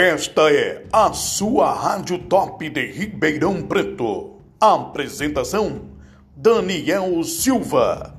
Esta é a sua Rádio Top de Ribeirão Preto. Apresentação: Daniel Silva.